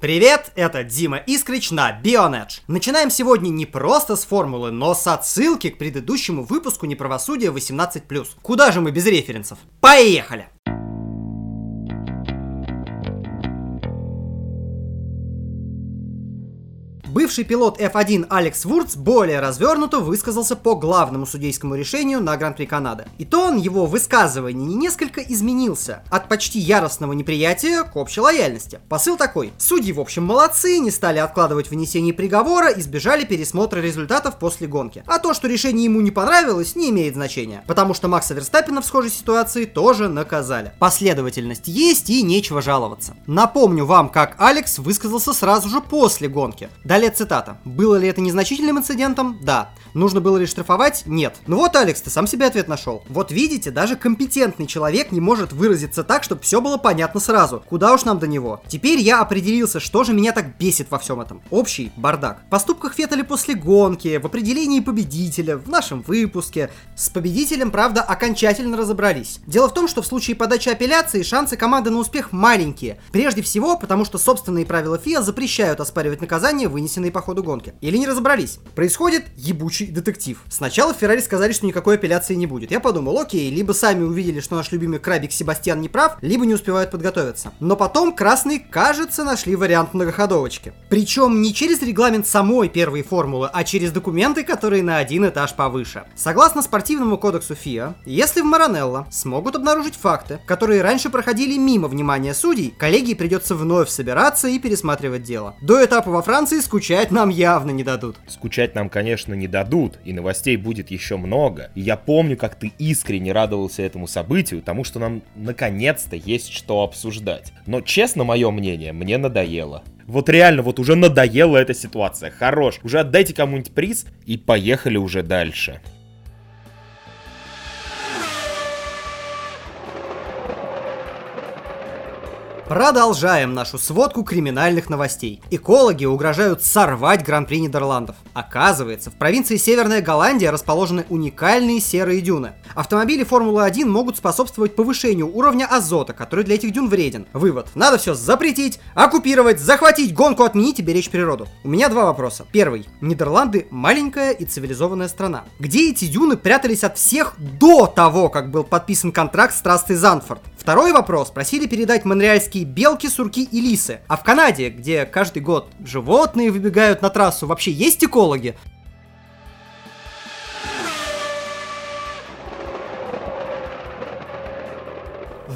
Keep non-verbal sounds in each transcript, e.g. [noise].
Привет, это Дима Искрич на Bionedge. Начинаем сегодня не просто с формулы, но с отсылки к предыдущему выпуску неправосудия 18+. Куда же мы без референсов? Поехали! Бывший пилот F1 Алекс Вурц более развернуто высказался по главному судейскому решению на Гран-при Канады. И то он его высказывание несколько изменился от почти яростного неприятия к общей лояльности. Посыл такой. Судьи, в общем, молодцы, не стали откладывать вынесение приговора, избежали пересмотра результатов после гонки. А то, что решение ему не понравилось, не имеет значения. Потому что Макса Верстаппина в схожей ситуации тоже наказали. Последовательность есть и нечего жаловаться. Напомню вам, как Алекс высказался сразу же после гонки. Далее цитата. Было ли это незначительным инцидентом? Да. Нужно было ли штрафовать? Нет. Ну вот, Алекс, ты сам себе ответ нашел. Вот видите, даже компетентный человек не может выразиться так, чтобы все было понятно сразу. Куда уж нам до него. Теперь я определился, что же меня так бесит во всем этом. Общий бардак. В поступках Феттеля после гонки, в определении победителя, в нашем выпуске. С победителем, правда, окончательно разобрались. Дело в том, что в случае подачи апелляции шансы команды на успех маленькие. Прежде всего, потому что собственные правила ФИА запрещают оспаривать вынесенное вынесенные по ходу гонки. Или не разобрались. Происходит ебучий детектив. Сначала Феррари сказали, что никакой апелляции не будет. Я подумал, окей, либо сами увидели, что наш любимый крабик Себастьян не прав, либо не успевают подготовиться. Но потом красные, кажется, нашли вариант многоходовочки. Причем не через регламент самой первой формулы, а через документы, которые на один этаж повыше. Согласно спортивному кодексу ФИА, если в Маранелло смогут обнаружить факты, которые раньше проходили мимо внимания судей, коллегии придется вновь собираться и пересматривать дело. До этапа во Франции скучать скучать нам явно не дадут. Скучать нам, конечно, не дадут, и новостей будет еще много. И я помню, как ты искренне радовался этому событию, тому, что нам наконец-то есть что обсуждать. Но, честно, мое мнение, мне надоело. Вот реально, вот уже надоела эта ситуация. Хорош. Уже отдайте кому-нибудь приз и поехали уже дальше. Продолжаем нашу сводку криминальных новостей. Экологи угрожают сорвать Гран-при Нидерландов. Оказывается, в провинции Северная Голландия расположены уникальные серые дюны. Автомобили Формулы-1 могут способствовать повышению уровня азота, который для этих дюн вреден. Вывод. Надо все запретить, оккупировать, захватить, гонку отменить и беречь природу. У меня два вопроса. Первый. Нидерланды маленькая и цивилизованная страна. Где эти дюны прятались от всех до того, как был подписан контракт с трассой Занфорд? Второй вопрос. Просили передать монреальские белки, сурки и лисы. А в Канаде, где каждый год животные выбегают на трассу, вообще есть экологи?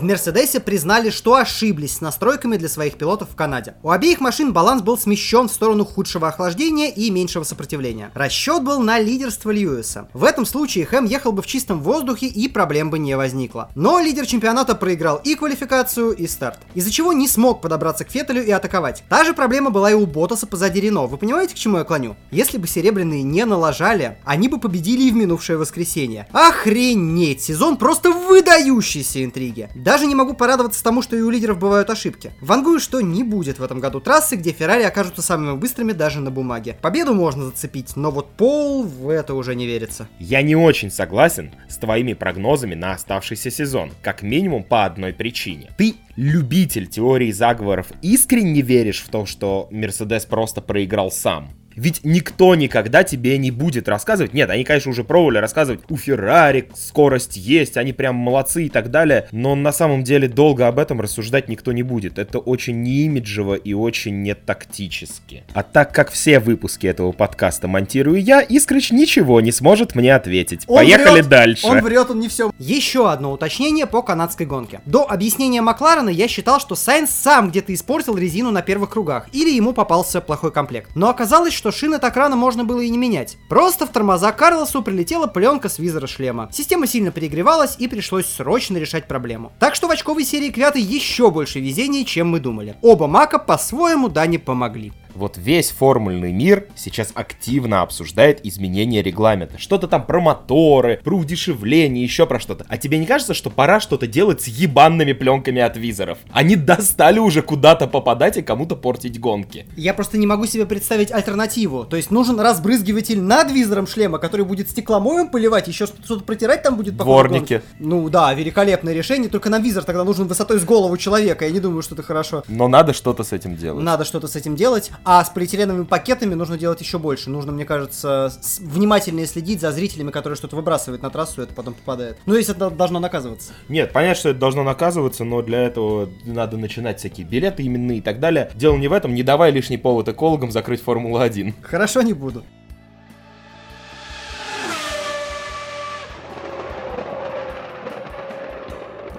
В Мерседесе признали, что ошиблись с настройками для своих пилотов в Канаде. У обеих машин баланс был смещен в сторону худшего охлаждения и меньшего сопротивления. Расчет был на лидерство Льюиса. В этом случае Хэм ехал бы в чистом воздухе и проблем бы не возникло. Но лидер чемпионата проиграл и квалификацию, и старт. Из-за чего не смог подобраться к Феттелю и атаковать. Та же проблема была и у Ботаса позади Рено. Вы понимаете, к чему я клоню? Если бы серебряные не налажали, они бы победили и в минувшее воскресенье. Охренеть! Сезон просто выдающийся интриги. Даже не могу порадоваться тому, что и у лидеров бывают ошибки. Вангую, что не будет в этом году трассы, где Феррари окажутся самыми быстрыми даже на бумаге. Победу можно зацепить, но вот пол в это уже не верится. Я не очень согласен с твоими прогнозами на оставшийся сезон, как минимум по одной причине. Ты любитель теории заговоров, искренне веришь в то, что Мерседес просто проиграл сам? Ведь никто никогда тебе не будет рассказывать. Нет, они, конечно, уже пробовали рассказывать, у Феррари скорость есть, они прям молодцы и так далее. Но на самом деле долго об этом рассуждать никто не будет. Это очень не имиджево и очень не тактически. А так как все выпуски этого подкаста монтирую я, Искрыч ничего не сможет мне ответить. Он Поехали врет, дальше. Он врет, он не все. Еще одно уточнение по канадской гонке. До объяснения Макларена я считал, что Сайнс сам где-то испортил резину на первых кругах, или ему попался плохой комплект. Но оказалось, что шины так рано можно было и не менять. Просто в тормоза Карлосу прилетела пленка с визора шлема. Система сильно перегревалась и пришлось срочно решать проблему. Так что в очковой серии Квяты еще больше везения, чем мы думали. Оба Мака по-своему Дане помогли. Вот весь формульный мир сейчас активно обсуждает изменение регламента. Что-то там про моторы, про удешевление, еще про что-то. А тебе не кажется, что пора что-то делать с ебанными пленками от визоров? Они достали уже куда-то попадать и кому-то портить гонки. Я просто не могу себе представить альтернативу. То есть нужен разбрызгиватель над визором шлема, который будет стекломоем поливать, еще что-то протирать там будет по Дворники. Ну да, великолепное решение, только нам визор тогда нужен высотой с голову человека. Я не думаю, что это хорошо. Но надо что-то с этим делать. Надо что-то с этим делать. А с полиэтиленовыми пакетами нужно делать еще больше. Нужно, мне кажется, внимательнее следить за зрителями, которые что-то выбрасывают на трассу, и это потом попадает. Ну, если это должно наказываться. Нет, понятно, что это должно наказываться, но для этого надо начинать всякие билеты именные и так далее. Дело не в этом, не давай лишний повод экологам закрыть Формулу-1. Хорошо, не буду.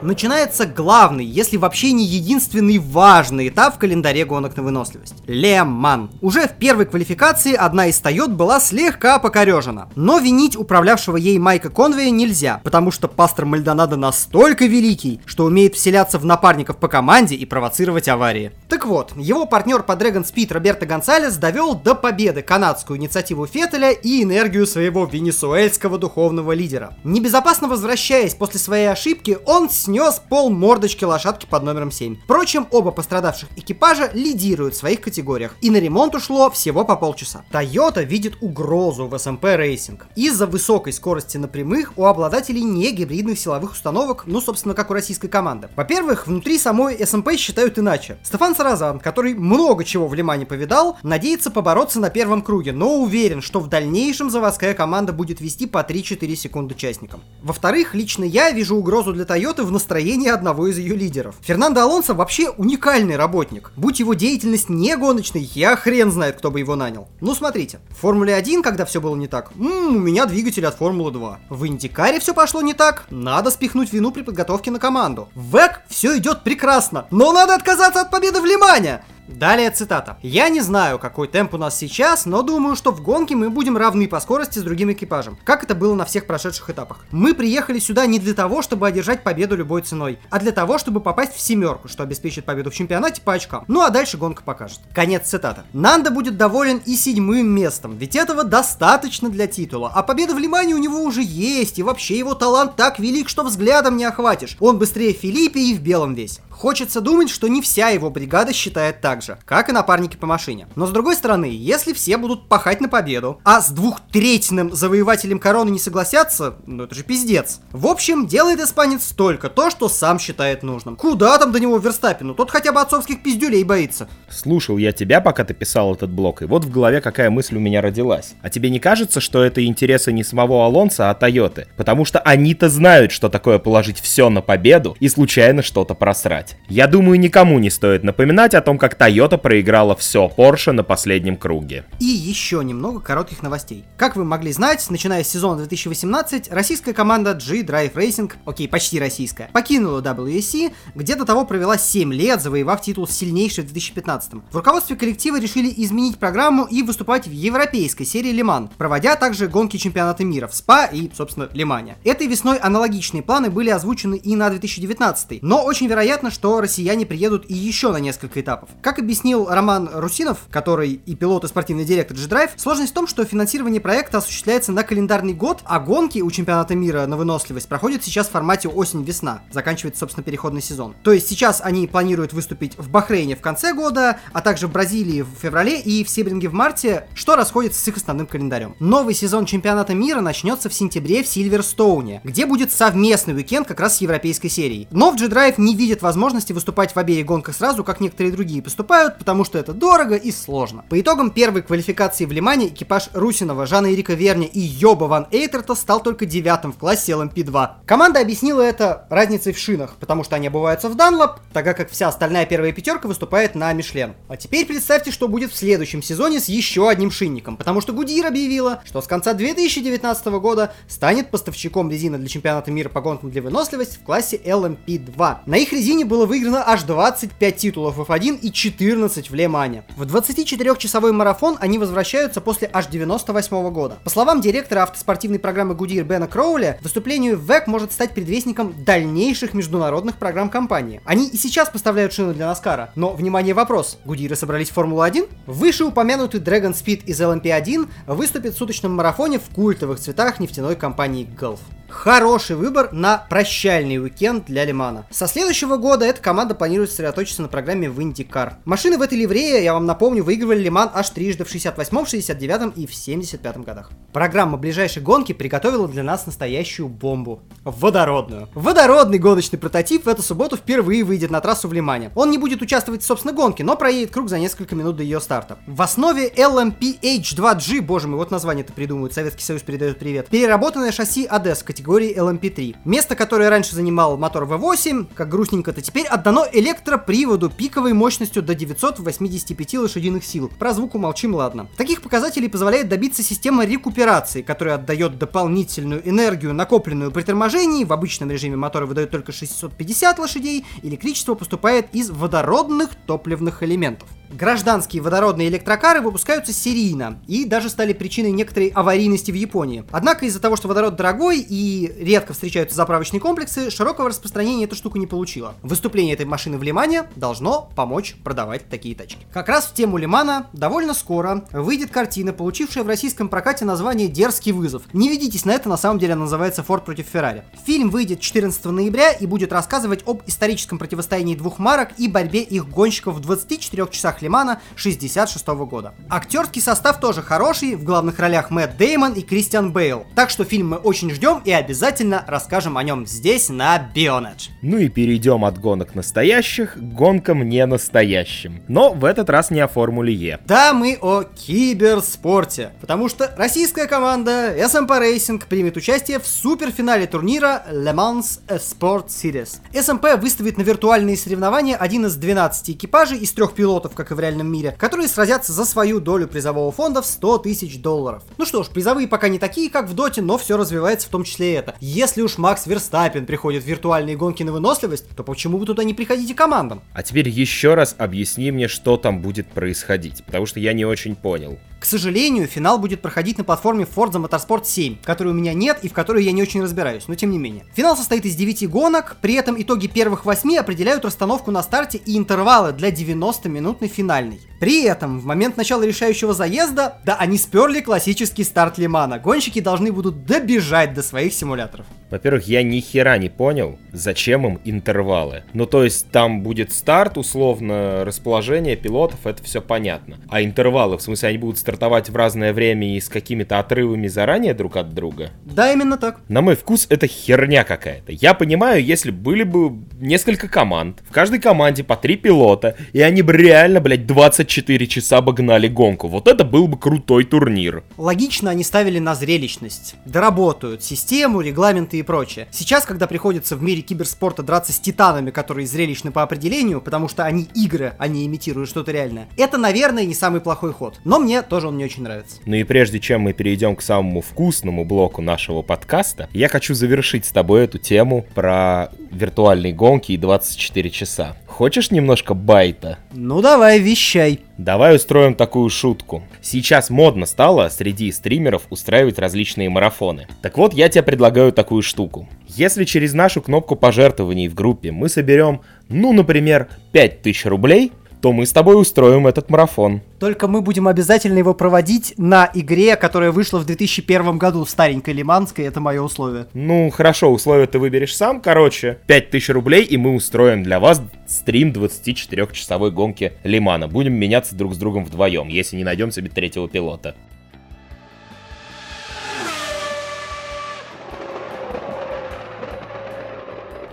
Начинается главный, если вообще не единственный важный этап в календаре гонок на выносливость. Леман. Уже в первой квалификации одна из Тойот была слегка покорежена. Но винить управлявшего ей Майка Конвея нельзя, потому что пастор Мальдонадо настолько великий, что умеет вселяться в напарников по команде и провоцировать аварии. Так вот, его партнер по Dragon Speed Роберто Гонсалес довел до победы канадскую инициативу Феттеля и энергию своего венесуэльского духовного лидера. Небезопасно возвращаясь после своей ошибки, он снес снес пол мордочки лошадки под номером 7. Впрочем, оба пострадавших экипажа лидируют в своих категориях, и на ремонт ушло всего по полчаса. Toyota видит угрозу в SMP Racing. Из-за высокой скорости на прямых у обладателей не гибридных силовых установок, ну, собственно, как у российской команды. Во-первых, внутри самой SMP считают иначе. Стефан Саразан, который много чего в Лимане повидал, надеется побороться на первом круге, но уверен, что в дальнейшем заводская команда будет вести по 3-4 секунды участникам. Во-вторых, лично я вижу угрозу для Toyota в настроение одного из ее лидеров. Фернандо Алонсо вообще уникальный работник. Будь его деятельность не гоночной, я хрен знает, кто бы его нанял. Ну смотрите, в Формуле 1, когда все было не так, м-м, у меня двигатель от Формулы 2. В Индикаре все пошло не так, надо спихнуть вину при подготовке на команду. В ЭК все идет прекрасно, но надо отказаться от победы в Лимане. Далее цитата. «Я не знаю, какой темп у нас сейчас, но думаю, что в гонке мы будем равны по скорости с другим экипажем, как это было на всех прошедших этапах. Мы приехали сюда не для того, чтобы одержать победу любой ценой, а для того, чтобы попасть в семерку, что обеспечит победу в чемпионате по очкам. Ну а дальше гонка покажет». Конец цитата. Нанда будет доволен и седьмым местом, ведь этого достаточно для титула, а победа в Лимане у него уже есть, и вообще его талант так велик, что взглядом не охватишь. Он быстрее Филиппе и в белом весь. Хочется думать, что не вся его бригада считает так же, как и напарники по машине. Но с другой стороны, если все будут пахать на победу, а с двухтретьным завоевателем короны не согласятся, ну это же пиздец. В общем, делает испанец только то, что сам считает нужным. Куда там до него Верстапину? Тот хотя бы отцовских пиздюлей боится. Слушал я тебя, пока ты писал этот блок, и вот в голове какая мысль у меня родилась. А тебе не кажется, что это интересы не самого Алонса, а Тойоты? Потому что они-то знают, что такое положить все на победу и случайно что-то просрать. Я думаю, никому не стоит напоминать о том, как Toyota проиграла все Porsche на последнем круге. И еще немного коротких новостей. Как вы могли знать, начиная с сезона 2018, российская команда G-Drive Racing, окей, почти российская, покинула WEC, где до того провела 7 лет, завоевав титул сильнейший в 2015 В руководстве коллектива решили изменить программу и выступать в европейской серии Лиман, проводя также гонки чемпионата мира в СПА и, собственно, Лимане. Этой весной аналогичные планы были озвучены и на 2019, но очень вероятно, что россияне приедут и еще на несколько этапов. Как объяснил Роман Русинов, который и пилот, и спортивный директор G-Drive, сложность в том, что финансирование проекта осуществляется на календарный год, а гонки у чемпионата мира на выносливость проходят сейчас в формате осень-весна. Заканчивается, собственно, переходный сезон. То есть сейчас они планируют выступить в Бахрейне в конце года, а также в Бразилии в феврале и в Себринге в марте, что расходится с их основным календарем. Новый сезон чемпионата мира начнется в сентябре в Сильверстоуне, где будет совместный уикенд как раз с европейской серией. Но в G-Drive не возможности возможности выступать в обеих гонках сразу, как некоторые другие поступают, потому что это дорого и сложно. По итогам первой квалификации в Лимане экипаж Русинова, Жана Эрика Верни и Йоба Ван Эйтерта стал только девятым в классе LMP2. Команда объяснила это разницей в шинах, потому что они обуваются в Данлоп, тогда как вся остальная первая пятерка выступает на Мишлен. А теперь представьте, что будет в следующем сезоне с еще одним шинником, потому что Гудир объявила, что с конца 2019 года станет поставщиком резины для чемпионата мира по гонкам для выносливости в классе LMP2. На их резине было выиграно аж 25 титулов F1 и 4 14 в Лемане. В 24-часовой марафон они возвращаются после аж 98 года. По словам директора автоспортивной программы Гудир Бена Кроули, выступление в ВЭК может стать предвестником дальнейших международных программ компании. Они и сейчас поставляют шины для Наскара, но, внимание, вопрос, Гудиры собрались в Формулу-1? Выше упомянутый Dragon Speed из LMP1 выступит в суточном марафоне в культовых цветах нефтяной компании Gulf. Хороший выбор на прощальный уикенд для Лимана. Со следующего года эта команда планирует сосредоточиться на программе в IndyCar. Машины в этой ливрее, я вам напомню, выигрывали Лиман аж трижды в 68, 69 и в 75 годах. Программа ближайшей гонки приготовила для нас настоящую бомбу. Водородную. Водородный гоночный прототип в эту субботу впервые выйдет на трассу в Лимане. Он не будет участвовать в собственной гонке, но проедет круг за несколько минут до ее старта. В основе LMPH2G, боже мой, вот название-то придумывают, Советский Союз передает привет, переработанное шасси ADES в категории LMP3. Место, которое раньше занимал мотор V8, как грустненько-то, теперь отдано электроприводу пиковой мощностью до 985 лошадиных сил. Про звук умолчим, ладно. Таких показателей позволяет добиться система рекуперации, которая отдает дополнительную энергию, накопленную при торможении. В обычном режиме мотора выдает только 650 лошадей. Электричество поступает из водородных топливных элементов. Гражданские водородные электрокары выпускаются серийно и даже стали причиной некоторой аварийности в Японии. Однако из-за того, что водород дорогой и редко встречаются заправочные комплексы, широкого распространения эта штука не получила. Выступление этой машины в Лимане должно помочь продавать такие тачки. Как раз в тему Лимана довольно скоро выйдет картина, получившая в российском прокате название «Дерзкий вызов». Не ведитесь на это, на самом деле она называется «Форд против Феррари». Фильм выйдет 14 ноября и будет рассказывать об историческом противостоянии двух марок и борьбе их гонщиков в 24 часах Лимана 66 года. Актерский состав тоже хороший, в главных ролях Мэтт Деймон и Кристиан Бейл. Так что фильм мы очень ждем и обязательно расскажем о нем здесь, на Бионедж. Ну и перейдем от гонок настоящих к гонкам не настоящим. Но в этот раз не о Формуле Е. Да, мы о киберспорте, потому что российская команда SMP Racing примет участие в суперфинале турнира Le Mans Sport Series. SMP выставит на виртуальные соревнования один из 12 экипажей из трех пилотов, как и в реальном мире, которые сразятся за свою долю призового фонда в 100 тысяч долларов. Ну что ж, призовые пока не такие, как в Доте, но все развивается в том числе и это. Если уж Макс Верстаппин приходит в виртуальные гонки на выносливость, то почему вы туда не приходите командам? А теперь еще раз объясни мне, что там будет происходить, потому что я не очень понял. К сожалению, финал будет проходить на платформе Forza Motorsport 7, которой у меня нет и в которой я не очень разбираюсь, но тем не менее. Финал состоит из 9 гонок, при этом итоги первых 8 определяют расстановку на старте и интервалы для 90-минутной финальной. При этом, в момент начала решающего заезда, да, они сперли классический старт Лимана. Гонщики должны будут добежать до своих симуляторов. Во-первых, я ни хера не понял, зачем им интервалы. Ну, то есть там будет старт, условно, расположение пилотов, это все понятно. А интервалы, в смысле, они будут стартовать в разное время и с какими-то отрывами заранее друг от друга? Да, именно так. На мой вкус, это херня какая-то. Я понимаю, если были бы несколько команд, в каждой команде по три пилота, и они бы реально, блядь, 24 часа бы гнали гонку. Вот это был бы крутой турнир. Логично они ставили на зрелищность. Доработают систему, регламенты и прочее. Сейчас, когда приходится в мире киберспорта драться с титанами, которые зрелищны по определению, потому что они игры, а не имитируют что-то реальное, это, наверное, не самый плохой ход. Но мне тоже он не очень нравится. Ну и прежде чем мы перейдем к самому вкусному блоку нашего подкаста, я хочу завершить с тобой эту тему про виртуальные гонки и 24 часа. Хочешь немножко байта? Ну давай, вещай. Давай устроим такую шутку. Сейчас модно стало среди стримеров устраивать различные марафоны. Так вот, я тебе предлагаю такую штуку. Если через нашу кнопку пожертвований в группе мы соберем, ну, например, 5000 рублей, то мы с тобой устроим этот марафон. Только мы будем обязательно его проводить на игре, которая вышла в 2001 году, старенькой Лиманской, это мое условие. Ну, хорошо, условия ты выберешь сам, короче. 5000 рублей, и мы устроим для вас стрим 24-часовой гонки Лимана. Будем меняться друг с другом вдвоем, если не найдем себе третьего пилота.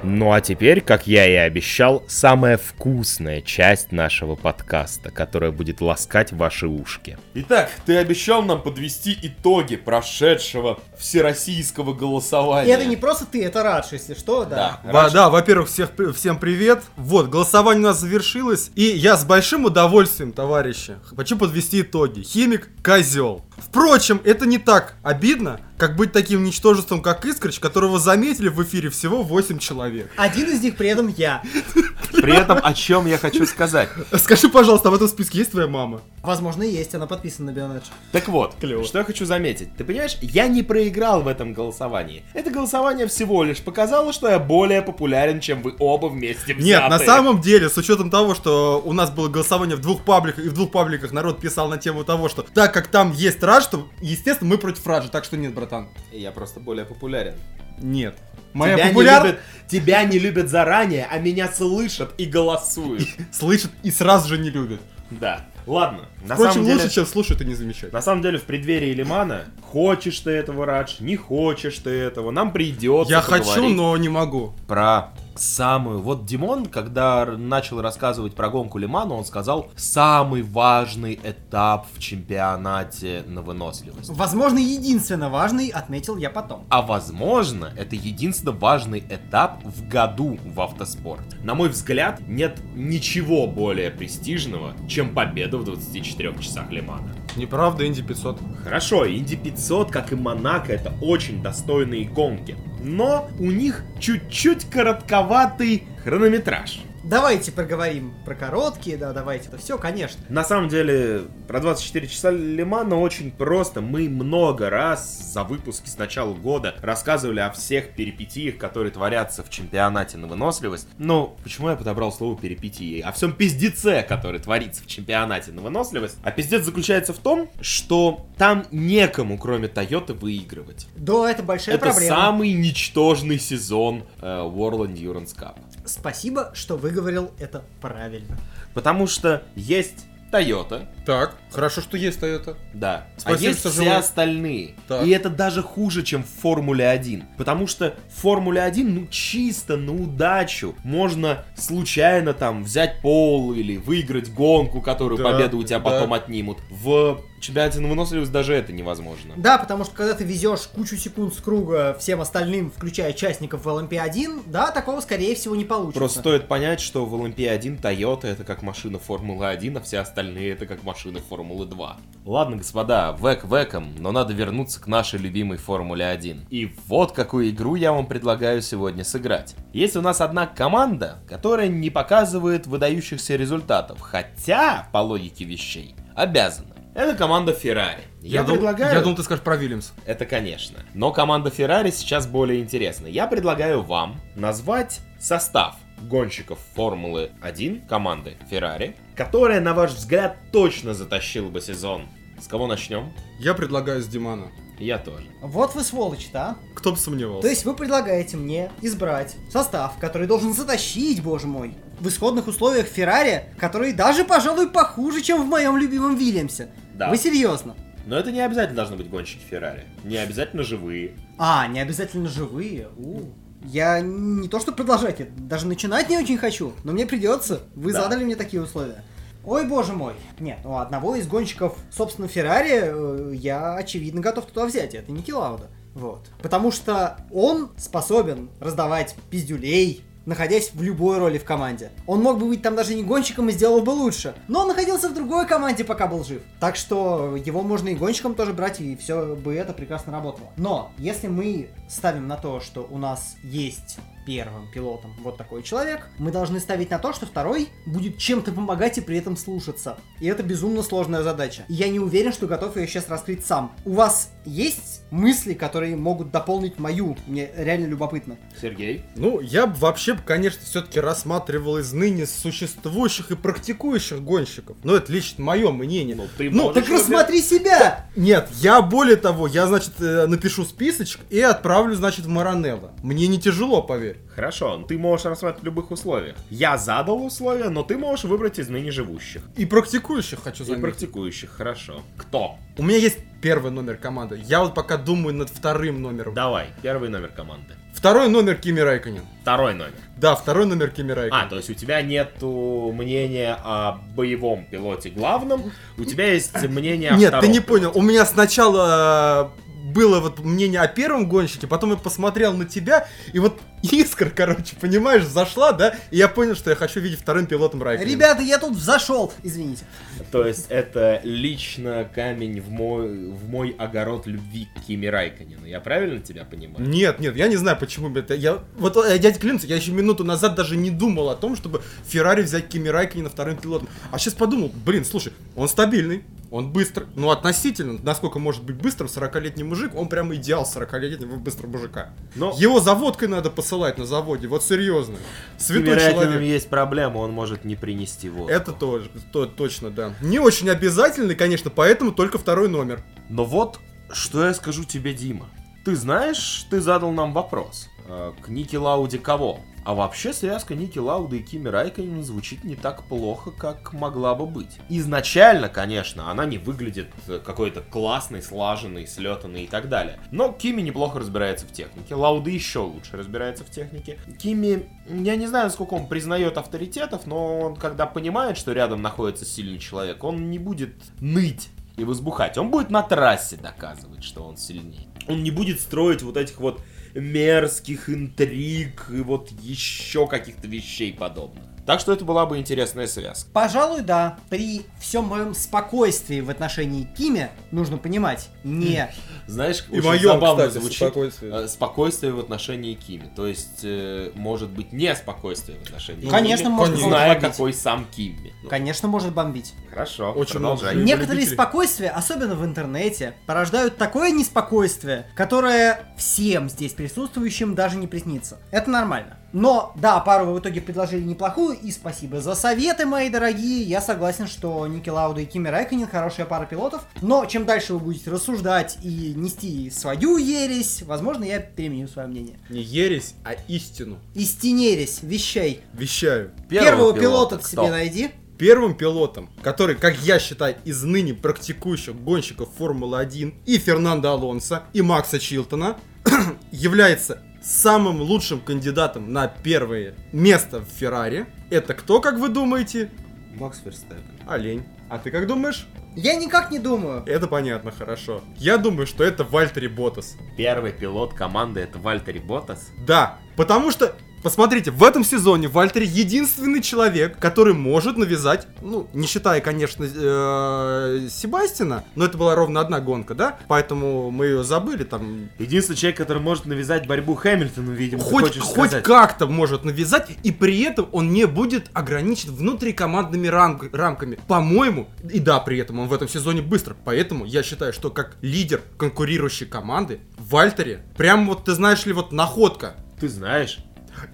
Ну а теперь, как я и обещал, самая вкусная часть нашего подкаста, которая будет ласкать ваши ушки. Итак, ты обещал нам подвести итоги прошедшего всероссийского голосования. И это не просто ты, это Радж, если что, да. Да. Да, да, во-первых, всех, всем привет. Вот, голосование у нас завершилось. И я с большим удовольствием, товарищи, хочу подвести итоги. Химик – козел. Впрочем, это не так обидно, как быть таким ничтожеством, как Искрич, которого заметили в эфире всего 8 человек. Один из них при этом я. [laughs] При этом о чем я хочу сказать. Скажи, пожалуйста, а в этом списке есть твоя мама? Возможно, и есть, она подписана на Бионедж. Так вот, Клево. что я хочу заметить. Ты понимаешь, я не проиграл в этом голосовании. Это голосование всего лишь показало, что я более популярен, чем вы оба вместе взятые. Нет, на самом деле, с учетом того, что у нас было голосование в двух пабликах, и в двух пабликах народ писал на тему того, что так как там есть Радж, то, естественно, мы против Раджа, так что нет, братан. Я просто более популярен. Нет. Моя тебя, популяр... не любят, тебя не любят заранее, а меня слышат и голосуют. [laughs] слышит и сразу же не любит. Да. Ладно. На Впрочем, самом деле, лучше, чем слушает и не замечает. на самом деле, в преддверии Лимана, хочешь ты этого, Радж, не хочешь ты этого, нам придется Я хочу, но не могу. про самую... Вот Димон, когда начал рассказывать про гонку Лимана, он сказал, самый важный этап в чемпионате на выносливость. Возможно, единственно важный, отметил я потом. А возможно, это единственно важный этап в году в автоспорте. На мой взгляд, нет ничего более престижного, чем победа в 24 часах Лимана. Неправда, Инди 500. Хорошо, Инди 500, как и Монако, это очень достойные гонки. Но у них чуть-чуть коротковатый хронометраж. Давайте поговорим про короткие, да, давайте это все, конечно. На самом деле, про 24 часа Лимана очень просто. Мы много раз за выпуски с начала года рассказывали о всех перипетиях, которые творятся в чемпионате на выносливость. Ну, почему я подобрал слово перипетии? О всем пиздеце, который творится в чемпионате на выносливость. А пиздец заключается в том, что там некому, кроме Тойоты, выигрывать. Да, это большая Это проблема. самый ничтожный сезон э, World Endurance Cup. Спасибо, что выговорил это правильно. Потому что есть Toyota, Так, хорошо, что есть Toyota. Да. Спасибо, а есть что все живой. остальные. Так. И это даже хуже, чем в Формуле 1. Потому что в Формуле 1, ну, чисто на удачу можно случайно там взять пол или выиграть гонку, которую Да, победу у тебя да. потом отнимут. В чемпионате на выносливость даже это невозможно. Да, потому что когда ты везешь кучу секунд с круга всем остальным, включая участников в LMP1, да, такого скорее всего не получится. Просто стоит понять, что в Олимпе 1 Toyota это как машина Формулы 1, а все остальные это как машины Формулы 2. Ладно, господа, век веком, но надо вернуться к нашей любимой Формуле 1. И вот какую игру я вам предлагаю сегодня сыграть. Есть у нас одна команда, которая не показывает выдающихся результатов, хотя, по логике вещей, обязана. Это команда Ferrari. Я, дум- предлагаю... я думал, ты скажешь про Вильямс. Это конечно. Но команда Ferrari сейчас более интересна. Я предлагаю вам назвать состав гонщиков Формулы 1 команды Ferrari, которая, на ваш взгляд, точно затащила бы сезон. С кого начнем? Я предлагаю с Димана. Я тоже. Вот вы сволочь-то, а? Кто бы сомневался. То есть вы предлагаете мне избрать состав, который должен затащить, боже мой, в исходных условиях Феррари, который даже, пожалуй, похуже, чем в моем любимом Вильямсе. Да. Вы серьезно? Но это не обязательно должны быть гонщики Ferrari. Не обязательно живые. А, не обязательно живые. У. Я не то что продолжать, я даже начинать не очень хочу, но мне придется. Вы Да. задали мне такие условия. Ой, боже мой. Нет, у одного из гонщиков, собственно, Феррари, э, я, очевидно, готов туда взять. Это Ники Лауда. Вот. Потому что он способен раздавать пиздюлей, находясь в любой роли в команде. Он мог бы быть там даже не гонщиком и сделал бы лучше. Но он находился в другой команде, пока был жив. Так что его можно и гонщиком тоже брать, и все бы это прекрасно работало. Но если мы ставим на то, что у нас есть первым пилотом вот такой человек, мы должны ставить на то, что второй будет чем-то помогать и при этом слушаться. И это безумно сложная задача. И я не уверен, что готов ее сейчас раскрыть сам. У вас есть мысли, которые могут дополнить мою? Мне реально любопытно. Сергей? Ну, я бы вообще, конечно, все-таки рассматривал из ныне существующих и практикующих гонщиков. Но это лично мое мнение. Ну, ты Ну, Так рассмотри себя! Нет, я более того, я, значит, э, напишу списочек и отправлю, значит, в Маранелло. Мне не тяжело, поверь. Хорошо, ты можешь рассматривать в любых условиях. Я задал условия, но ты можешь выбрать из ныне живущих. И практикующих хочу И заметить. практикующих, хорошо. Кто? У меня есть первый номер команды. Я вот пока думаю над вторым номером. Давай, первый номер команды. Второй номер Кими Райконен. Второй номер. Да, второй номер Кими Райконен. А, то есть у тебя нету мнения о боевом пилоте главном, у тебя есть мнение о Нет, ты не понял. У меня сначала было вот мнение о первом гонщике, потом я посмотрел на тебя, и вот искра, короче, понимаешь, зашла, да, и я понял, что я хочу видеть вторым пилотом Райконена. Ребята, я тут взошел, извините. То есть это лично камень в мой, в мой огород любви к Кими Райконену. Я правильно тебя понимаю? Нет, нет, я не знаю, почему бы это. Я, вот, э, дядя клянусь, я еще минуту назад даже не думал о том, чтобы Феррари взять Кими Райконена вторым пилотом. А сейчас подумал, блин, слушай, он стабильный, он быстр, ну относительно, насколько может быть быстрым 40-летний мужик, он прям идеал 40-летнего быстрого мужика. Но Его заводкой надо посылать на заводе, вот серьезно. с Святой Райконеном человек. есть проблема, он может не принести воду. Это тоже, то, точно, да. Не очень обязательный, конечно, поэтому только второй номер. Но вот, что я скажу тебе, Дима. Ты знаешь, ты задал нам вопрос. Э, К Ники Лауде кого? А вообще связка Ники Лауда и Кими Райконена звучит не так плохо, как могла бы быть. Изначально, конечно, она не выглядит э, какой-то классной, слаженной, слетанной и так далее. Но Кими неплохо разбирается в технике. Лауда еще лучше разбирается в технике. Кими, я не знаю, сколько он признает авторитетов, но он, когда понимает, что рядом находится сильный человек, он не будет ныть и возбухать. Он будет на трассе доказывать, что он сильнее. Он не будет строить вот этих вот мерзких интриг и вот еще каких-то вещей подобных. Так что это была бы интересная связка. Пожалуй, да. При всем моем спокойствии в отношении Кими, нужно понимать, не... [laughs] Знаешь, И очень моем, забавно кстати, звучит спокойствие. э, спокойствие в отношении Кими. То есть, э, может быть, не спокойствие в отношении Конечно, Кими, может зная, бомбить. какой сам Кими. Ну, Конечно, может бомбить. Хорошо, Очень продолжай. много. Некоторые спокойствия, особенно в интернете, порождают такое неспокойствие, которое всем здесь присутствующим даже не приснится. Это нормально. Но, да, пару вы в итоге предложили неплохую, и спасибо за советы, мои дорогие. Я согласен, что Ники Лауда и Кими Райконен хорошая пара пилотов. Но чем дальше вы будете рассуждать и нести свою ересь, возможно, я переменю свое мнение. Не ересь, а истину. Истинересь, вещай. Вещаю. Первого, пилота, кто? себе найди. Первым пилотом, который, как я считаю, из ныне практикующих гонщиков Формулы-1 и Фернандо Алонсо, и Макса Чилтона, [clears throat] является самым лучшим кандидатом на первое место в Феррари. Это кто, как вы думаете? Макс Ферстаппен. Олень. А ты как думаешь? Я никак не думаю. Это понятно, хорошо. Я думаю, что это Вальтери Ботас. Первый пилот команды это Вальтери Ботас. Да, потому что, посмотрите, в этом сезоне Вальтери единственный человек, который может навязать, ну, не считая, конечно, э, Себастина, но это была ровно одна гонка, да? Поэтому мы ее забыли, там, Единственный человек, который может навязать борьбу Хэмилтону, видимо, хоть, хоть как-то может навязать, и при этом он не будет ограничен внутрикомандными рам- рамками. По-моему, и да, при этом он в этом сезоне быстро. Поэтому я считаю, что как лидер конкурирующей команды, Вальтери, прям вот, ты знаешь ли, вот находка. Ты знаешь,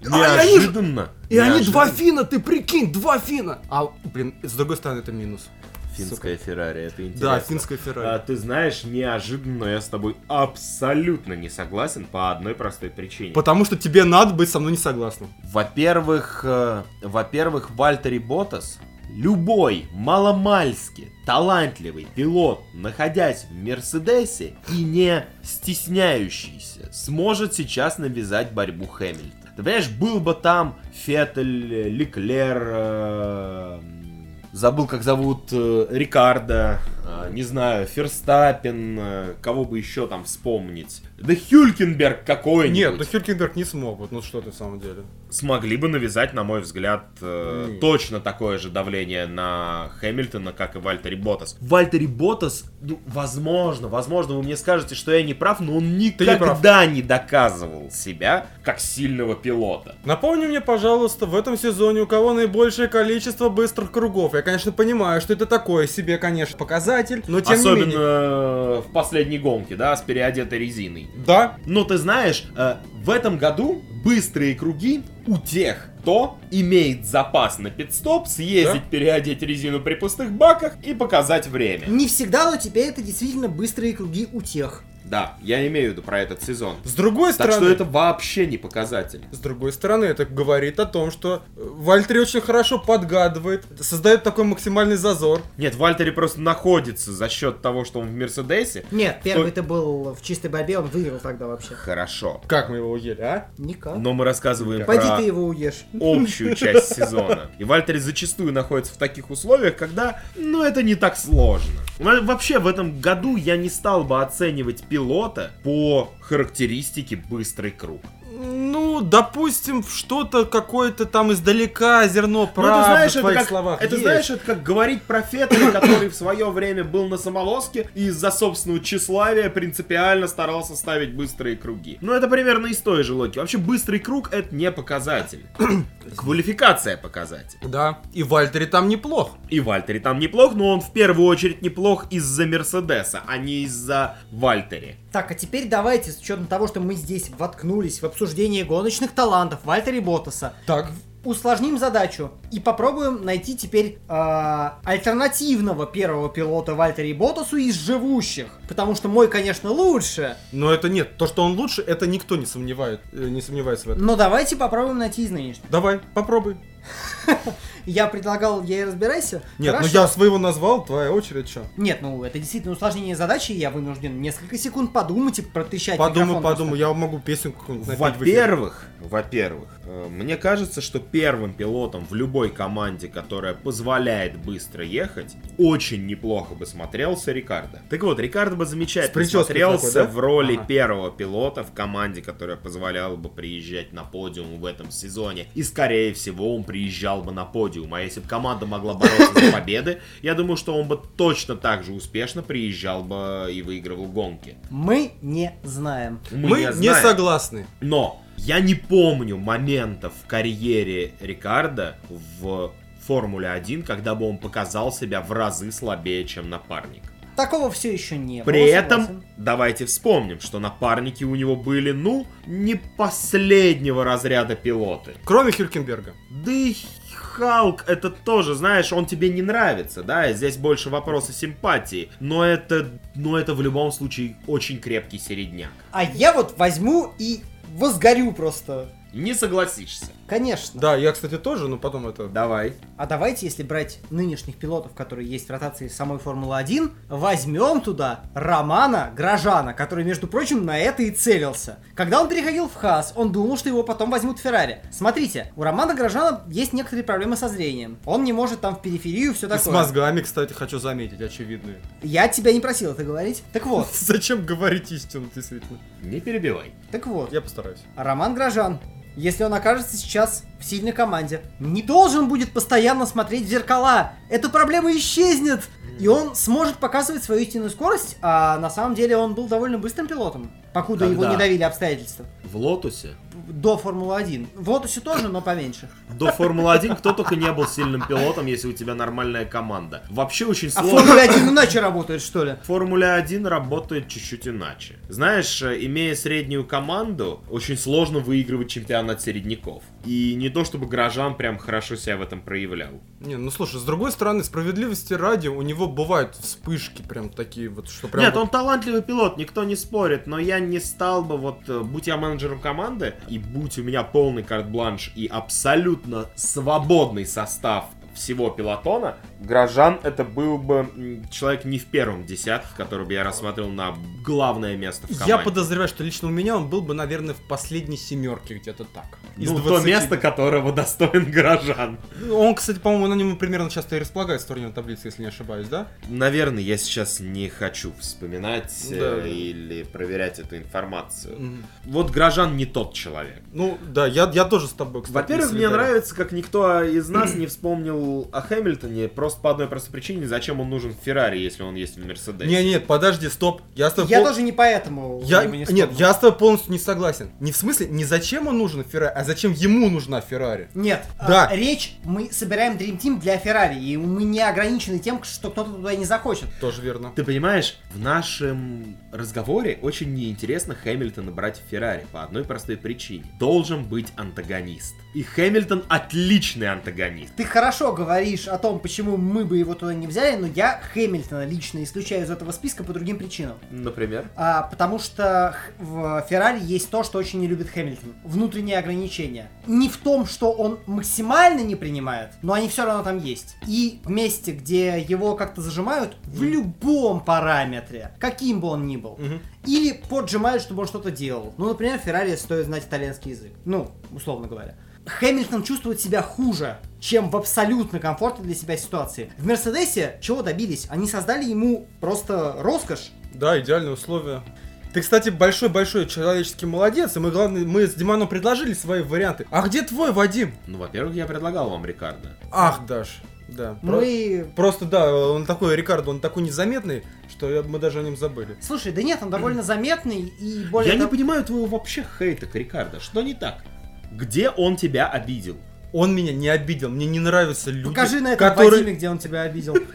неожиданно. И они два фина, ты прикинь, два фина. А, блин, с другой стороны, это минус. Финская Феррари, это интересно. Да, финская Феррари. А, ты знаешь, неожиданно я с тобой абсолютно не согласен по одной простой причине. Потому что тебе надо быть со мной не согласным. Во-первых, э, во-первых, Вальтери Ботас, любой маломальски талантливый пилот, находясь в Мерседесе и не стесняющийся, сможет сейчас навязать борьбу Хэмилтона. Ты понимаешь, был бы там Феттель, Леклер, э, забыл, как зовут э, Рикардо, не знаю, Ферстаппен, э, кого бы еще там вспомнить. Да Хюлькенберг какой-нибудь. Нет, ну Хюлькенберг не смог, вот, ну что ты в самом деле. смогли бы навязать, на мой взгляд, э, Нет. точно такое же давление на Хэмилтона, как и Вальтери Ботас. Вальтери Ботас, ну, возможно, возможно, вы мне скажете, что я не прав, но он не никогда не доказывал себя как сильного пилота. Напомни мне, пожалуйста, в этом сезоне у кого наибольшее количество быстрых кругов. Я, конечно, понимаю, что это такое себе, конечно, показатель, но тем Особенно не менее. в последней гонке, да, с переодетой резиной. Да, Но ты знаешь, э, в этом году быстрые круги у тех, кто имеет запас на пидстоп, съездить, переодеть резину при пустых баках и показать время. Не всегда, но теперь это действительно быстрые круги у тех. Да, я имею в виду про этот сезон. с другой Так стороны... что это вообще не показатель. С другой стороны, это говорит о том, что э, Вальтери очень хорошо подгадывает, создает такой максимальный зазор. Нет, Вальтери просто находится за счет того, что он в Мерседесе. Нет, первый ты был в чистой борьбе, он выиграл тогда вообще. Хорошо. Как мы его уели, а? Никак. Но мы рассказываем Пойди про ты его уешь. общую [laughs] часть сезона. И Вальтери зачастую находится в таких условиях, когда, ну, это не так сложно. Вообще в этом году я не стал бы оценивать пилота по характеристике быстрый круг. Ну, допустим, что-то какое-то там издалека зерно Ну, правды это знаешь, в это твоих как, словах это есть. знаешь, это как говорить про Феттеля, который в свое время был на самолоске и из-за собственного тщеславия принципиально старался ставить быстрые круги. Ну, это примерно из той же логики. Вообще, быстрый круг это не показатель. [clears throat] Квалификация показатель. Да, и Вальтери там неплох. И Вальтери там неплох, но он в первую очередь неплох из-за Мерседеса, а не из-за Вальтери. Так, а теперь давайте, с учетом того, что мы здесь воткнулись в обсуждение гоночных талантов Вальтери Ботаса, Так, усложним задачу и попробуем найти теперь э, альтернативного первого пилота Вальтери Ботасу из живущих. Потому что мой, конечно, лучше. но это нет. То, что он лучше, это никто не сомневает, э, не сомневается в этом. Но давайте попробуем найти из нынешних. Давай, попробуй. [laughs] Я предлагал, я и разбирайся. Нет, Хорошо. ну я своего назвал, твоя очередь, что? Нет, ну это действительно усложнение задачи, и я вынужден несколько секунд подумать и протрещать Подумай, подумай, я могу песенку какую-нибудь. Во-первых, во-первых, э, мне кажется, что первым пилотом в любой команде, которая позволяет быстро ехать, очень неплохо бы смотрелся Рикардо. Так вот, Рикардо бы замечательно смотрелся такой, да? в роли Ага. первого пилота в команде, которая позволяла бы приезжать на подиум в этом сезоне. И, скорее всего, он приезжал бы на подиум. А если бы команда могла бороться за победы, я думаю, что он бы точно так же успешно приезжал бы и выигрывал гонки. Мы не знаем. Мы не, знаем. согласны. Но я не помню моментов в карьере Рикардо в Формуле 1, когда бы он показал себя в разы слабее, чем напарник. Такого все еще не было. При этом согласен. давайте вспомним, что напарники у него были, ну, не последнего разряда пилоты. Кроме Хюлькенберга. Да и Халк, это тоже, знаешь, он тебе не нравится, да, здесь больше вопроса симпатии, но это, но это в любом случае очень крепкий середняк. А я вот возьму и возгорю просто. Не согласишься. Конечно. Да, я, кстати, тоже, но потом это... Давай. А давайте, если брать нынешних пилотов, которые есть в ротации самой Формулы-1, возьмем туда Романа Грожана, который, между прочим, на это и целился. Когда он переходил в Хас, он думал, что его потом возьмут в Феррари. Смотрите, у Романа Грожана есть некоторые проблемы со зрением. Он не может там в периферию, все И с такое. мозгами, кстати, хочу заметить, очевидные. Я тебя не просил это говорить. Так вот, [laughs] Зачем говорить истину, действительно? Не перебивай. так вот. Я постараюсь. Роман Грожан, если он окажется сейчас в сильной команде, не должен будет постоянно смотреть в зеркала. Эта проблема исчезнет. И он сможет показывать свою истинную скорость, а на самом деле он был довольно быстрым пилотом, покуда его Когда? не давили обстоятельства. В Лотусе До Формулы-1. В Лотусе тоже, но поменьше. До Формулы-1 кто только не был сильным пилотом, если у тебя нормальная команда. Вообще очень А в сложно. Формуле-1 иначе работает, что ли? Формуля 1 работает чуть-чуть иначе. Знаешь, э, имея среднюю команду, очень сложно выигрывать чемпионат середняков. И не то чтобы Грожан прям хорошо себя в этом проявлял. Не, ну слушай, с другой стороны, справедливости ради, у него бывают вспышки прям такие вот, что прям... Нет, вот- он талантливый пилот, никто не спорит, но я не стал бы, вот, э, будь я менеджером команды, и будь у меня полный карт-бланш и абсолютно свободный состав всего пилотона, Грожан это был бы человек не в первом десятке, который бы я рассмотрел на главное место в команде. Я подозреваю, что лично у меня он был бы, наверное, в последней семерке где-то так. Из Ну, то 20. место, которого достоин Грожан. Он, кстати, по-моему, на нем примерно часто и располагается в турнирной таблице, если не ошибаюсь, да? Наверное, я сейчас не хочу вспоминать э, Да. или проверять эту информацию. Мгм. Вот Грожан не тот человек. Ну, да, я, я тоже с тобой, кстати. Во-первых, мне нравится, как никто из нас не вспомнил о Хэмилтоне просто по одной простой причине, зачем он нужен в Феррари, если он есть в Мерседесе. Не, нет, подожди, стоп. Я с тобой Я пол- тоже не поэтому. Я, не нет, я с тобой полностью не согласен. Не в смысле, не зачем он нужен Феррари, а зачем ему нужна Феррари. Нет, Да. а, речь, мы собираем Dream Team для Феррари, и мы не ограничены тем, что кто-то туда не захочет. Тоже верно. Ты понимаешь, в нашем разговоре очень неинтересно Хэмилтона брать в Феррари по одной простой причине. Должен быть антагонист. И Хэмилтон отличный антагонист. Ты хорошо говоришь о том, почему мы бы его туда не взяли, но я Хэмилтона лично исключаю из этого списка по другим причинам. Например? А, потому что в Феррари есть то, что очень не любит Хэмилтон. Внутренние ограничения. Не в том, что он максимально не принимает, но они все равно там есть. И в месте, где его как-то зажимают, в любом параметре, каким бы он ни был, Мгм. или поджимают, чтобы он что-то делал. Ну, например, Феррари стоит знать итальянский язык. Ну, условно говоря. Хэмилтон чувствует себя хуже, чем в абсолютно комфортной для себя ситуации. В Мерседесе чего добились? Они создали ему просто роскошь. Да, идеальные условия. Ты, кстати, большой-большой человеческий молодец, и мы, главное, мы с Диманом предложили свои варианты. А где твой, Вадим? Ну, во-первых, я предлагал вам Рикардо. Ах, Даш, да. Ну Про- и... Просто, да, он такой, Рикардо, он такой незаметный, что мы даже о нем забыли. Слушай, да нет, он довольно [clears throat] заметный и более... Я не понимаю твоего вообще хейта к Рикардо. Что не так? Где он тебя обидел? Он меня не обидел, мне не нравятся люди, Покажи на этом которые... Вадиме, где он тебя обидел. [laughs]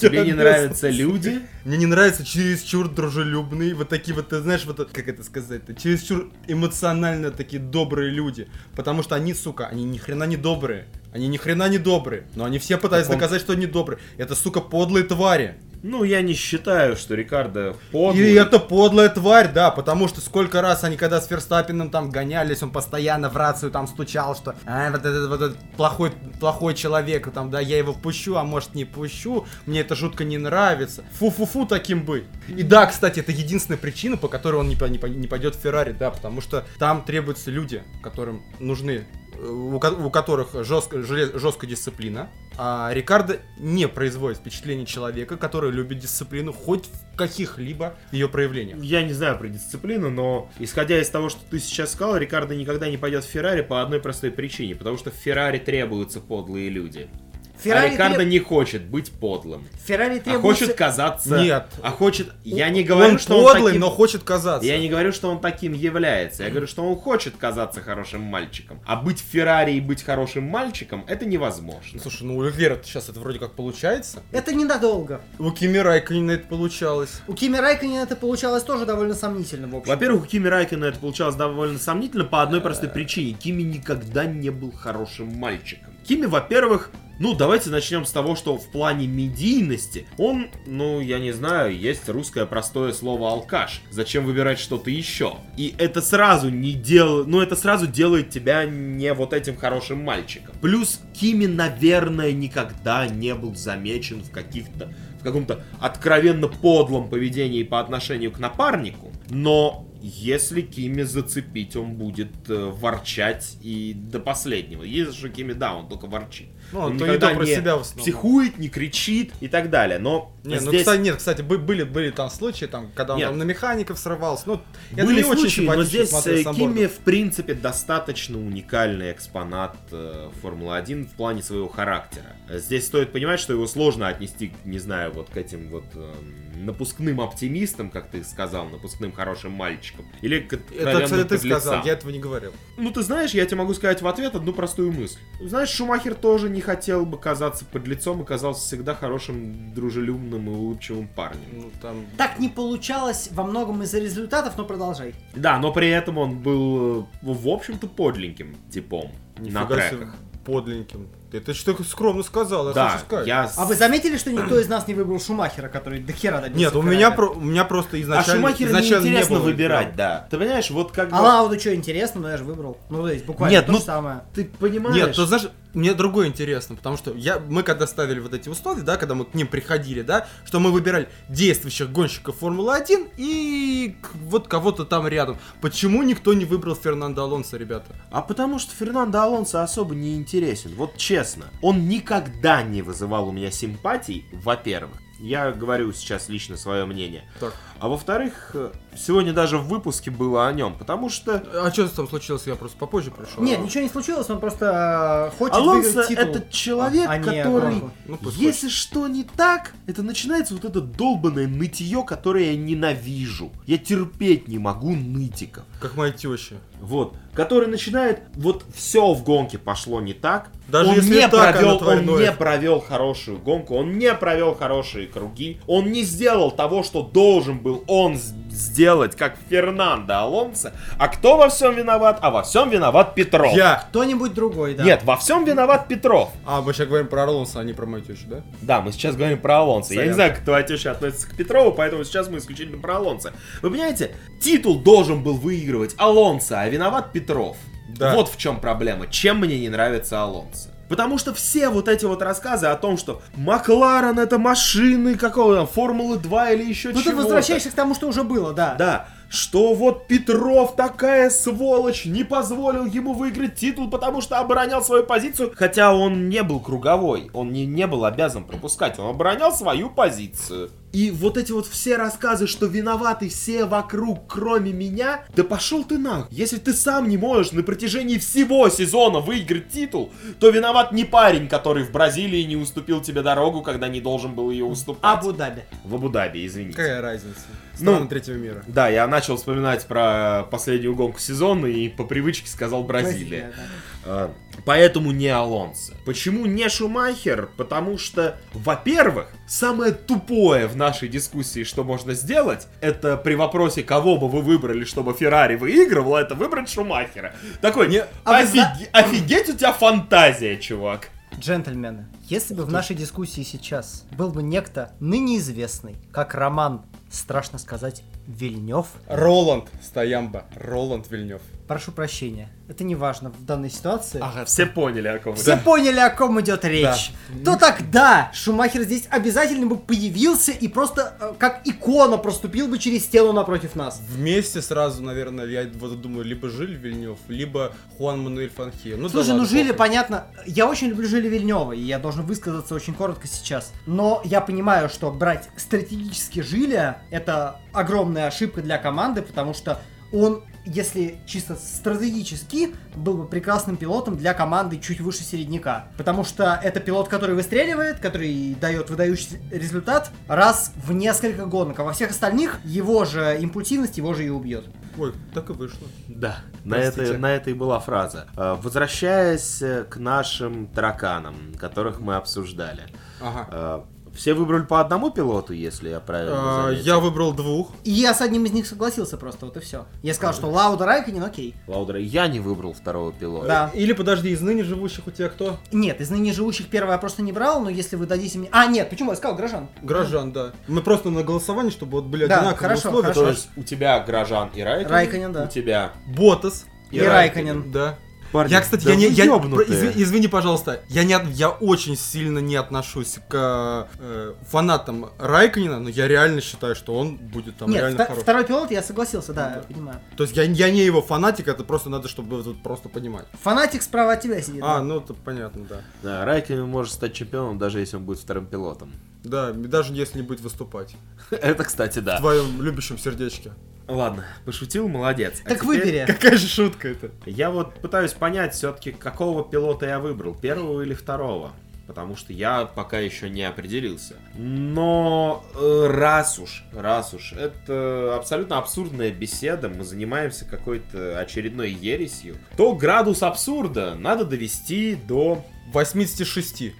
Тебе не нравятся люди? Мне не нравятся чересчур дружелюбные, вот такие вот, ты знаешь, вот, как это сказать-то, чересчур эмоционально такие добрые люди. Потому что они, сука, они ни хрена не добрые. Они ни хрена не добрые. Но они все пытаются Так он- доказать, что они добрые. Это, сука, подлые твари. Ну, я не считаю, что Рикардо подлый. И это подлая тварь, да, потому что сколько раз они когда с Ферстаппином там гонялись, он постоянно в рацию там стучал, что а, вот этот вот этот плохой, плохой человек, там, да, я его пущу, а может не пущу, мне это жутко не нравится. Фу-фу-фу таким быть. И да, кстати, это единственная причина, по которой он не, не, не пойдет в Феррари, да, потому что там требуются люди, которым нужны э, у, ко- у которых жестко, жесткая дисциплина, а Рикардо не производит впечатление человека, который любит дисциплину хоть в каких-либо ее проявлениях. Я не знаю про дисциплину, но исходя из того, что ты сейчас сказал, Рикардо никогда не пойдет в Феррари по одной простой причине. Потому что в Феррари требуются подлые люди. А Феррари Рикардо треб- не хочет быть подлым. Феррари А требуется... хочет казаться... Нет. А хочет... Я не говорю, он что он подлый, таким... но хочет казаться. Я не говорю, что он таким является. Я говорю, что он хочет казаться хорошим мальчиком. А быть в Феррари и быть хорошим мальчиком, это невозможно. Слушай, ну у Леклера сейчас это вроде как получается. Это ненадолго. У Кими Райконина это получалось. У Кими Райконина это получалось тоже довольно сомнительно, в общем. Во-первых, у Кими Райкина это получалось довольно сомнительно по одной простой причине. Кими никогда не был хорошим мальчиком. Кими, во-первых, ну, давайте начнем с того, что в плане медийности он, ну, я не знаю, есть русское простое слово алкаш. Зачем выбирать что-то еще? И это сразу не делает, ну, это сразу делает тебя не вот этим хорошим мальчиком. Плюс Кими, наверное, никогда не был замечен в каких-то, в каком-то откровенно подлом поведении по отношению к напарнику. Но если Кими зацепить, он будет э, ворчать и до последнего. Если же Кими, да, он только ворчит. Ну, он то не никогда то про не себя в основном. психует, не кричит и так далее. Но Не, ну, здесь кстати, нет, кстати, бы- были, были там случаи, там, когда он Нет. там на механиков срывался. Ну, это были не очень случаи, но симпатично здесь э, Кими, в принципе, достаточно уникальный экспонат э, Формулы-1 в плане своего характера. Здесь стоит понимать, что его сложно отнести, не знаю, вот к этим вот эм, напускным оптимистам, как ты сказал, напускным хорошим мальчикам. Или Это, кстати, ты сказал, я этого не говорил. Ну, ты знаешь, я тебе могу сказать в ответ одну простую мысль. Знаешь, Шумахер тоже не хотел бы казаться подлецом и казался всегда хорошим, дружелюбным и улыбчивым парнем. Ну, там... Так не получалось во многом из-за результатов, но продолжай. Да, но при этом он был, э, в общем-то, подленьким типом на Нифига себе, треках. подленьким. Ты это что скромно сказал, я Да, хочу сказать. я... А вы заметили, что никто из нас не выбрал Шумахера, который до хера добился Нет, у меня, про, у меня просто А изначально, Шумахера изначально не неинтересно было выбирать, прям. да. Ты понимаешь, вот как бы... А Лауду что, интересно, но я же выбрал. Ну, то есть, буквально Нет, то ну- же самое. Ты понимаешь? Нет, то знаешь, мне другое интересно, потому что я, мы когда ставили вот эти условия, да, когда мы к ним приходили, да, что мы выбирали действующих гонщиков Формулы-1 и вот кого-то там рядом. Почему никто не выбрал Фернандо Алонсо, ребята? А потому что Фернандо Алонсо особо не интересен. Вот честно. Он никогда не вызывал у меня симпатий, во-первых. Я говорю сейчас лично свое мнение. Так. А во-вторых, э, сегодня даже в выпуске было о нем, потому что А что там случилось? Я просто попозже пришел. Нет, ничего не случилось, он просто э, хочет Алонсо выиграть титул. это человек, а не который, гонку. Ну, если что не так, это начинается вот это долбанное нытье, которое я ненавижу. Я терпеть не могу нытиков. Как моя теща. Вот, который начинает, вот все в гонке пошло не так. Даже он если не так, провел, он ноет. не провел хорошую гонку, он не провел хорошие круги, он не сделал того, что должен был он с- сделать, как Фернандо Алонсо. А кто во всем виноват? А во всем виноват Петров. Я! Кто-нибудь другой, да. Нет, во всем виноват Петров. А, мы сейчас говорим про Алонсо, а не про мою тещу, да? Да, мы сейчас говорим про Алонсо. Я не знаю, как твоя теща относится к Петрову, поэтому сейчас мы исключительно про Алонсо. Вы понимаете, титул должен был выигрывать Алонсо, а виноват Петров. Да. Вот в чем проблема. Чем мне не нравится Алонсо. Потому что все вот эти вот рассказы о том, что Макларен это машины какого там, Формулы 2 или еще Ну, ты чего-то. возвращаешься к тому, что уже было, да. Да, что вот Петров такая сволочь, не позволил ему выиграть титул, потому что оборонял свою позицию, хотя он не был круговой, он не, не был обязан пропускать, он оборонял свою позицию. И вот эти вот все рассказы, что виноваты все вокруг, кроме меня, да пошел ты нах. Если ты сам не можешь на протяжении всего сезона выиграть титул, то виноват не парень, который в Бразилии не уступил тебе дорогу, когда не должен был ее уступать. Абу-Даби. В Абу-Даби, извините. Какая разница? Ну, третьего мира. Да, я начал вспоминать про последнюю гонку сезона и по привычке сказал Бразилия. Бразилия, да. А, Поэтому не Алонсо. Почему не Шумахер? Потому что, во-первых, самое тупое в нашей дискуссии, что можно сделать, это при вопросе, кого бы вы выбрали, чтобы Феррари выигрывала, это выбрать Шумахера. Такой, Не- а вы «Офиге- офигеть у тебя фантазия, чувак. Джентльмены, если бы в нашей дискуссии сейчас был бы некто ныне известный, как Роман, страшно сказать, Вильнев, Роланд Стоямба. Роланд Вильнев. Прошу прощения, это не важно в данной ситуации. Ага, все поняли, о ком Все это. поняли, о ком идет речь. То тогда Шумахер здесь обязательно бы появился и просто э, как икона проступил бы через стену напротив нас. Вместе сразу, наверное, я вот думаю, либо Жиль Вильнев, либо Хуан Мануэль Фанхи. Ну, да Слушай, ну ладно, Жили, похуй. понятно, я очень люблю Жили Вильнева, и я должен высказаться очень коротко сейчас. Но я понимаю, что брать стратегически Жиля это огромная ошибка для команды, потому что он, если чисто стратегически, был бы прекрасным пилотом для команды чуть выше середняка. Потому что это пилот, который выстреливает, который дает выдающийся результат раз в несколько гонок, а во всех остальных его же импульсивность его же и убьет. Ой, так и вышло. Да, на это, на это и была фраза. Э, Возвращаясь э, к нашим тараканам, которых мы обсуждали. Ага. Все выбрали по одному пилоту, если я правильно А, заметил. я выбрал двух. И я с одним из них согласился просто, вот и все. Я сказал, что Лауда Райконин окей. Лаудера, я не выбрал второго пилота. Да. Или подожди, из ныне живущих у тебя кто? Нет, из ныне живущих первого я просто не брал, но если вы дадите мне... А, нет, почему? Я сказал Грожан. Граждан, да. Мы просто на голосовании, чтобы вот были Да, одинаковые хорошо, условия. хорошо. То есть у тебя Грожан и Райконен? Райконен, да. У тебя... Ботас. И Райконен. Да. Парни, я, кстати, да я не, я, изви- извини, пожалуйста, я не, я очень сильно не отношусь к э, фанатам Райконина, но я реально считаю, что он будет там нет, реально вта- хороший. второй пилот я согласился, да, я понимаю. То есть я, я не его фанатик, это просто надо, чтобы тут просто понимать. Фанатик справа от тебя сидит. А, да. ну это понятно, да. Да, Райконен может стать чемпионом, даже если он будет вторым пилотом. Да, даже если не будет выступать. [laughs] Это, кстати, В да. твоем любящем сердечке. Ладно, пошутил, молодец. А Так теперь выбери. Какая же шутка это? Я вот пытаюсь понять все-таки, какого пилота я выбрал, первого или второго. Потому что я пока еще не определился. Но э, раз уж, раз уж, это абсолютно абсурдная беседа, мы занимаемся какой-то очередной ересью, то градус абсурда надо довести до 86.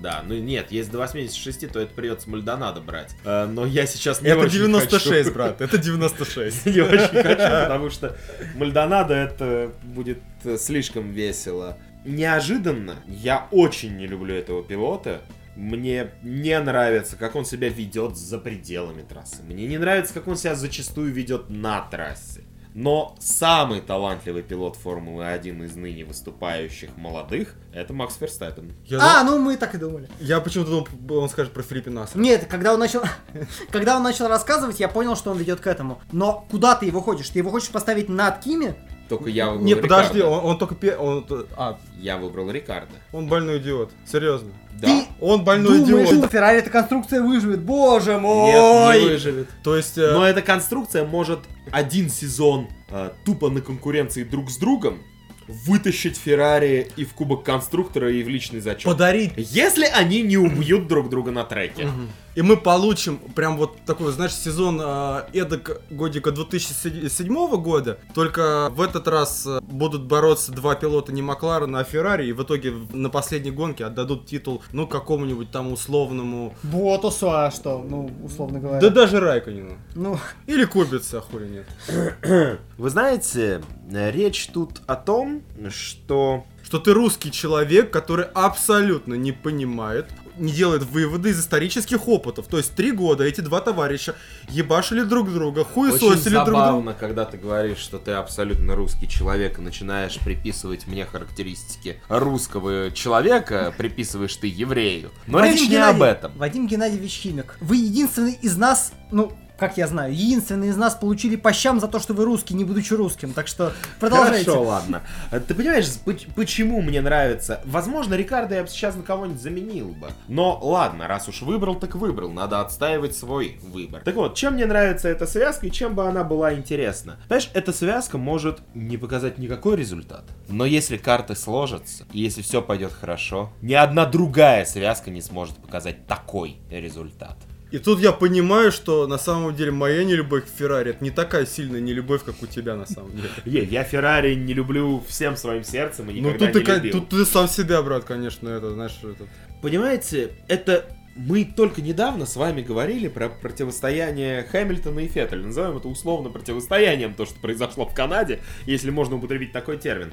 Да, ну нет, если до 86, то это придется Мальдонадо брать. Э, но я сейчас не Это очень 96, хочу. брат, это 96. [laughs] Не очень хочу, потому что Мальдонадо это будет э, слишком весело. Неожиданно, я очень не люблю этого пилота. Мне не нравится, как он себя ведет за пределами трассы. Мне не нравится, как он себя зачастую ведет на трассе. Но самый талантливый пилот Формулы-1 из ныне выступающих молодых это Макс Ферстаппен. Я, А, ну мы так и думали. я почему-то думал, он скажет про Филиппа Насса. Нет, когда он начал, [laughs] когда он начал рассказывать, я понял, что он ведет к этому. Но куда ты его хочешь? Ты его хочешь поставить над Кими? Только я выбрал Не, подожди, Рикардо. он, он только пе... Он, а, Я выбрал Рикардо. он больной идиот. Серьезно. Да. Ты Он больной думаешь, идиот. что Феррари эта конструкция выживет? Боже мой! Нет, не выживет. То есть... э, Но эта конструкция может один сезон э, тупо на конкуренции друг с другом вытащить Феррари и в Кубок Конструктора, и в личный зачет. подарить Если они не убьют друг друга на треке. И мы получим прям вот такой, знаешь, сезон э, эдак годика 2007 года. Только в этот раз э, будут бороться два пилота не Макларена, а Феррари. И в итоге на последней гонке отдадут титул, ну, какому-нибудь там условному... Ботусу, а что? Ну, условно говоря. Да даже Райконину. Ну, Или Кубица, а хули нет. [clears throat] Вы знаете, э, речь тут о том, что... Что ты русский человек, который абсолютно не понимает, не делает выводы из исторических опытов. То есть три года эти два товарища ебашили друг друга, хуесосили друг друга. забавно, когда ты говоришь, что ты абсолютно русский человек и начинаешь приписывать мне характеристики русского человека, приписываешь ты еврею. Но Вадим речь не Геннадий- об этом. Вадим Геннадьевич Химик. Вы единственный из нас, ну, как я знаю, единственные из нас получили по щам за то, что вы русский, не будучи русским. Так что продолжайте. Хорошо, ладно. Э, Ты понимаешь, поч- почему мне нравится? Возможно, Рикардо я бы сейчас на кого-нибудь заменил бы. Но ладно, раз уж выбрал, так выбрал. Надо отстаивать свой выбор. Так вот, чем мне нравится эта связка и чем бы она была интересна? Понимаешь, эта связка может не показать никакой результат. Но если карты сложатся, и если все пойдет хорошо, ни одна другая связка не сможет показать такой результат. И тут я понимаю, что на самом деле моя нелюбовь к Феррари это не такая сильная нелюбовь, как у тебя на самом деле. [laughs] Е, я Феррари не люблю всем своим сердцем и Ну никогда тут ты, не ка- любил. тут ты сам себя, брат, конечно, это, знаешь, это... Понимаете, это мы только недавно с вами говорили про противостояние Хэмилтона и Феттеля. Назовем это условно противостоянием, то, что произошло в Канаде, если можно употребить такой термин.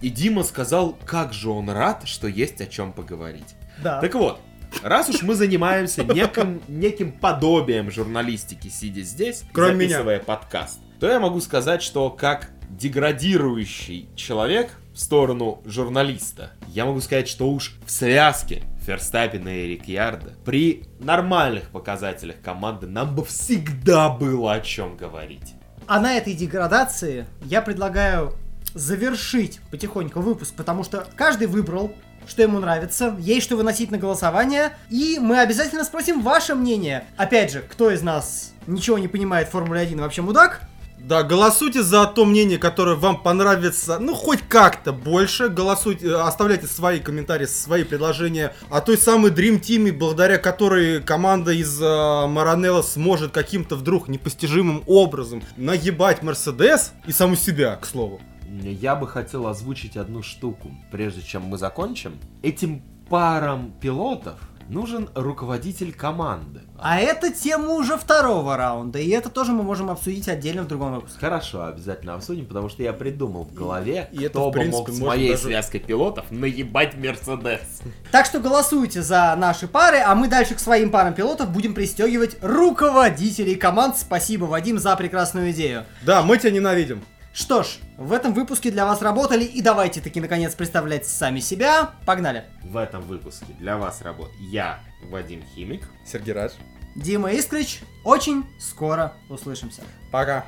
И Дима сказал, как же он рад, что есть о чем поговорить. Да. Так вот, раз уж мы занимаемся неким, неким подобием журналистики, сидя здесь, Кроме меня. записывая подкаст, то я могу сказать, что как деградирующий человек в сторону журналиста, я могу сказать, что уж в связке Ферстаппина и Рикьярда при нормальных показателях команды нам бы всегда было о чем говорить. А на этой деградации я предлагаю завершить потихоньку выпуск, потому что каждый выбрал, что ему нравится, есть что выносить на голосование, и мы обязательно спросим ваше мнение. Опять же, кто из нас ничего не понимает в Формуле 1 и вообще мудак? Да, голосуйте за то мнение, которое вам понравится, ну, хоть как-то больше. Голосуйте, э, оставляйте свои комментарии, свои предложения о той самой Dream Team, благодаря которой команда из э, Маранелла сможет каким-то вдруг непостижимым образом нагибать Мерседес и саму себя, к слову. Я бы хотел озвучить одну штуку, прежде чем мы закончим. Этим парам пилотов нужен руководитель команды. А это тема уже второго раунда, и это тоже мы можем обсудить отдельно в другом выпуске. Хорошо, обязательно обсудим, потому что я придумал в голове, И это, кто в бы принципе, мог с моей даже- связкой пилотов наебать Мерседес. Так что голосуйте за наши пары, а мы дальше к своим парам пилотов будем пристегивать руководителей команд. Спасибо, Вадим, за прекрасную идею. Да, мы тебя ненавидим. Что ж, в этом выпуске для вас работали, и давайте таки наконец представлять сами себя. Погнали! В этом выпуске для вас работает я, Вадим Химик. Сергей Радж. Дима Искрич, очень скоро услышимся. Пока.